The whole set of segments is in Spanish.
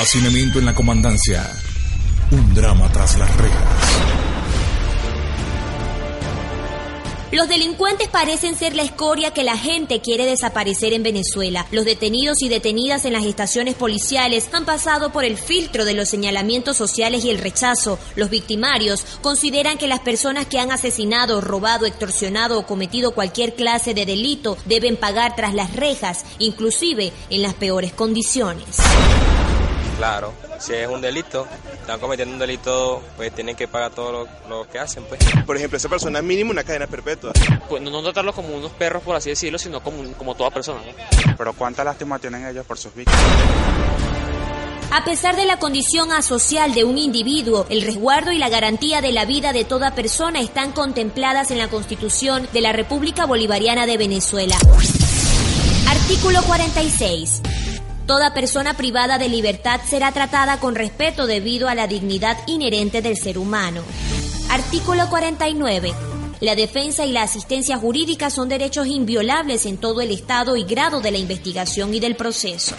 Hacinamiento en la comandancia. Un drama tras las rejas. Los delincuentes parecen ser la escoria que la gente quiere desaparecer en Venezuela. Los detenidos y detenidas en las estaciones policiales han pasado por el filtro de los señalamientos sociales y el rechazo. Los victimarios consideran que las personas que han asesinado, robado, extorsionado o cometido cualquier clase de delito deben pagar tras las rejas, inclusive en las peores condiciones. Claro, si es un delito, están cometiendo un delito, pues tienen que pagar todo lo, lo que hacen, pues. Por ejemplo, esa persona mínimo una cadena perpetua. Pues no, no tratarlos como unos perros, por así decirlo, sino como, como toda persona. ¿no? Pero cuánta lástima tienen ellos por sus víctimas. A pesar de la condición asocial de un individuo, el resguardo y la garantía de la vida de toda persona están contempladas en la Constitución de la República Bolivariana de Venezuela. Artículo 46. Toda persona privada de libertad será tratada con respeto debido a la dignidad inherente del ser humano. Artículo 49. La defensa y la asistencia jurídica son derechos inviolables en todo el estado y grado de la investigación y del proceso.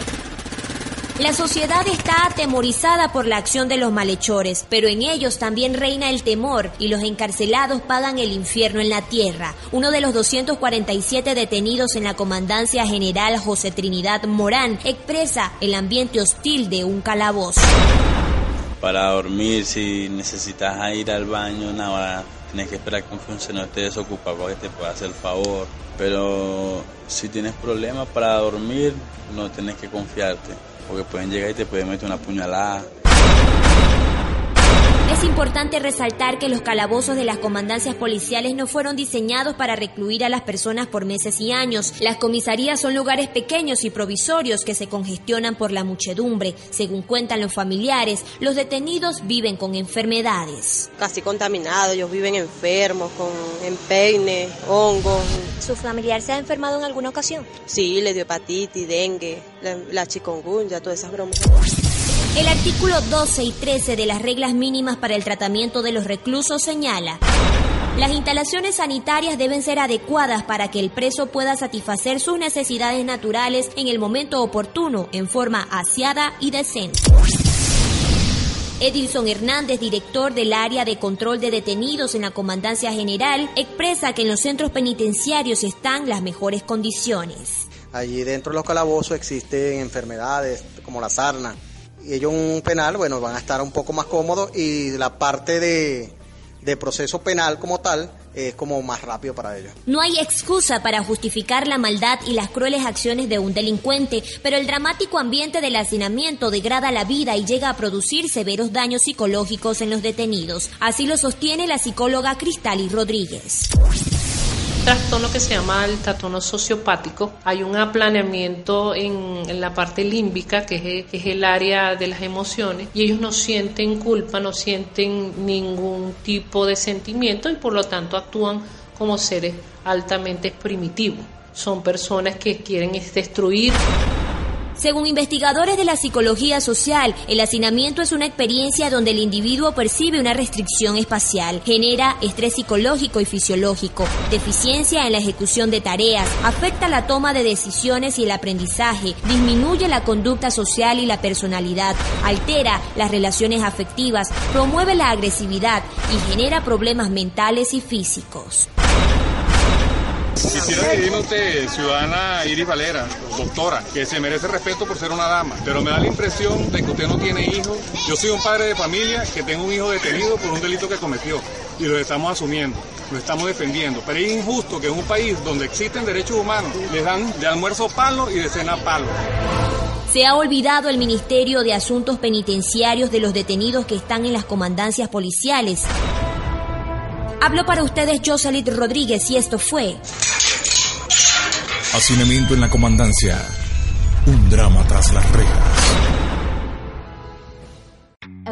La sociedad está atemorizada por la acción de los malhechores, pero en ellos también reina el temor y los encarcelados pagan el infierno en la tierra. Uno de los 247 detenidos en la Comandancia General José Trinidad Morán expresa el ambiente hostil de un calabozo. Para dormir, si necesitas ir al baño, nada, tienes que esperar que un funcionario esté desocupado para que te pueda hacer el favor. Pero si tienes problemas para dormir, no tienes que confiarte porque pueden llegar y te pueden meter una puñalada. Es importante resaltar que los calabozos de las comandancias policiales no fueron diseñados para recluir a las personas por meses y años. Las comisarías son lugares pequeños y provisorios que se congestionan por la muchedumbre. Según cuentan los familiares, los detenidos viven con enfermedades. Casi contaminados, ellos viven enfermos, con empeine, hongos. ¿Su familiar se ha enfermado en alguna ocasión? Sí, le dio hepatitis, dengue, la, la chikungunya, todas esas bromas. El artículo 12 y 13 de las reglas mínimas para el tratamiento de los reclusos señala las instalaciones sanitarias deben ser adecuadas para que el preso pueda satisfacer sus necesidades naturales en el momento oportuno, en forma aseada y decente. Edilson Hernández, director del área de control de detenidos en la Comandancia General, expresa que en los centros penitenciarios están las mejores condiciones. Allí dentro de los calabozos existen enfermedades como la sarna, ellos un penal, bueno, van a estar un poco más cómodos y la parte de, de proceso penal como tal es como más rápido para ellos. No hay excusa para justificar la maldad y las crueles acciones de un delincuente, pero el dramático ambiente del hacinamiento degrada la vida y llega a producir severos daños psicológicos en los detenidos. Así lo sostiene la psicóloga Cristali Rodríguez trastorno que se llama el trastorno sociopático. Hay un aplaneamiento en, la parte límbica, que es, es, el área de las emociones, y ellos no sienten culpa, no sienten ningún tipo de sentimiento y por lo tanto actúan como seres altamente primitivos. Son personas que quieren destruir según investigadores de la psicología social, el hacinamiento es una experiencia donde el individuo percibe una restricción espacial, genera estrés psicológico y fisiológico, deficiencia en la ejecución de tareas, afecta la toma de decisiones y el aprendizaje, disminuye la conducta social y la personalidad, altera las relaciones afectivas, promueve la agresividad y genera problemas mentales y físicos. Quisiera decirme usted, ciudadana Iris Valera, doctora, que se merece respeto por ser una dama, pero me da la impresión de que usted no tiene hijos. Yo soy un padre de familia que tengo un hijo detenido por un delito que cometió y lo estamos asumiendo, lo estamos defendiendo. Pero es injusto que en un país donde existen derechos humanos les dan de almuerzo palo y de cena palo. Se ha olvidado el Ministerio de Asuntos Penitenciarios de los detenidos que están en las comandancias policiales. Hablo para ustedes Joselit Rodríguez y esto fue Hacinamiento en la comandancia. Un drama tras las rejas.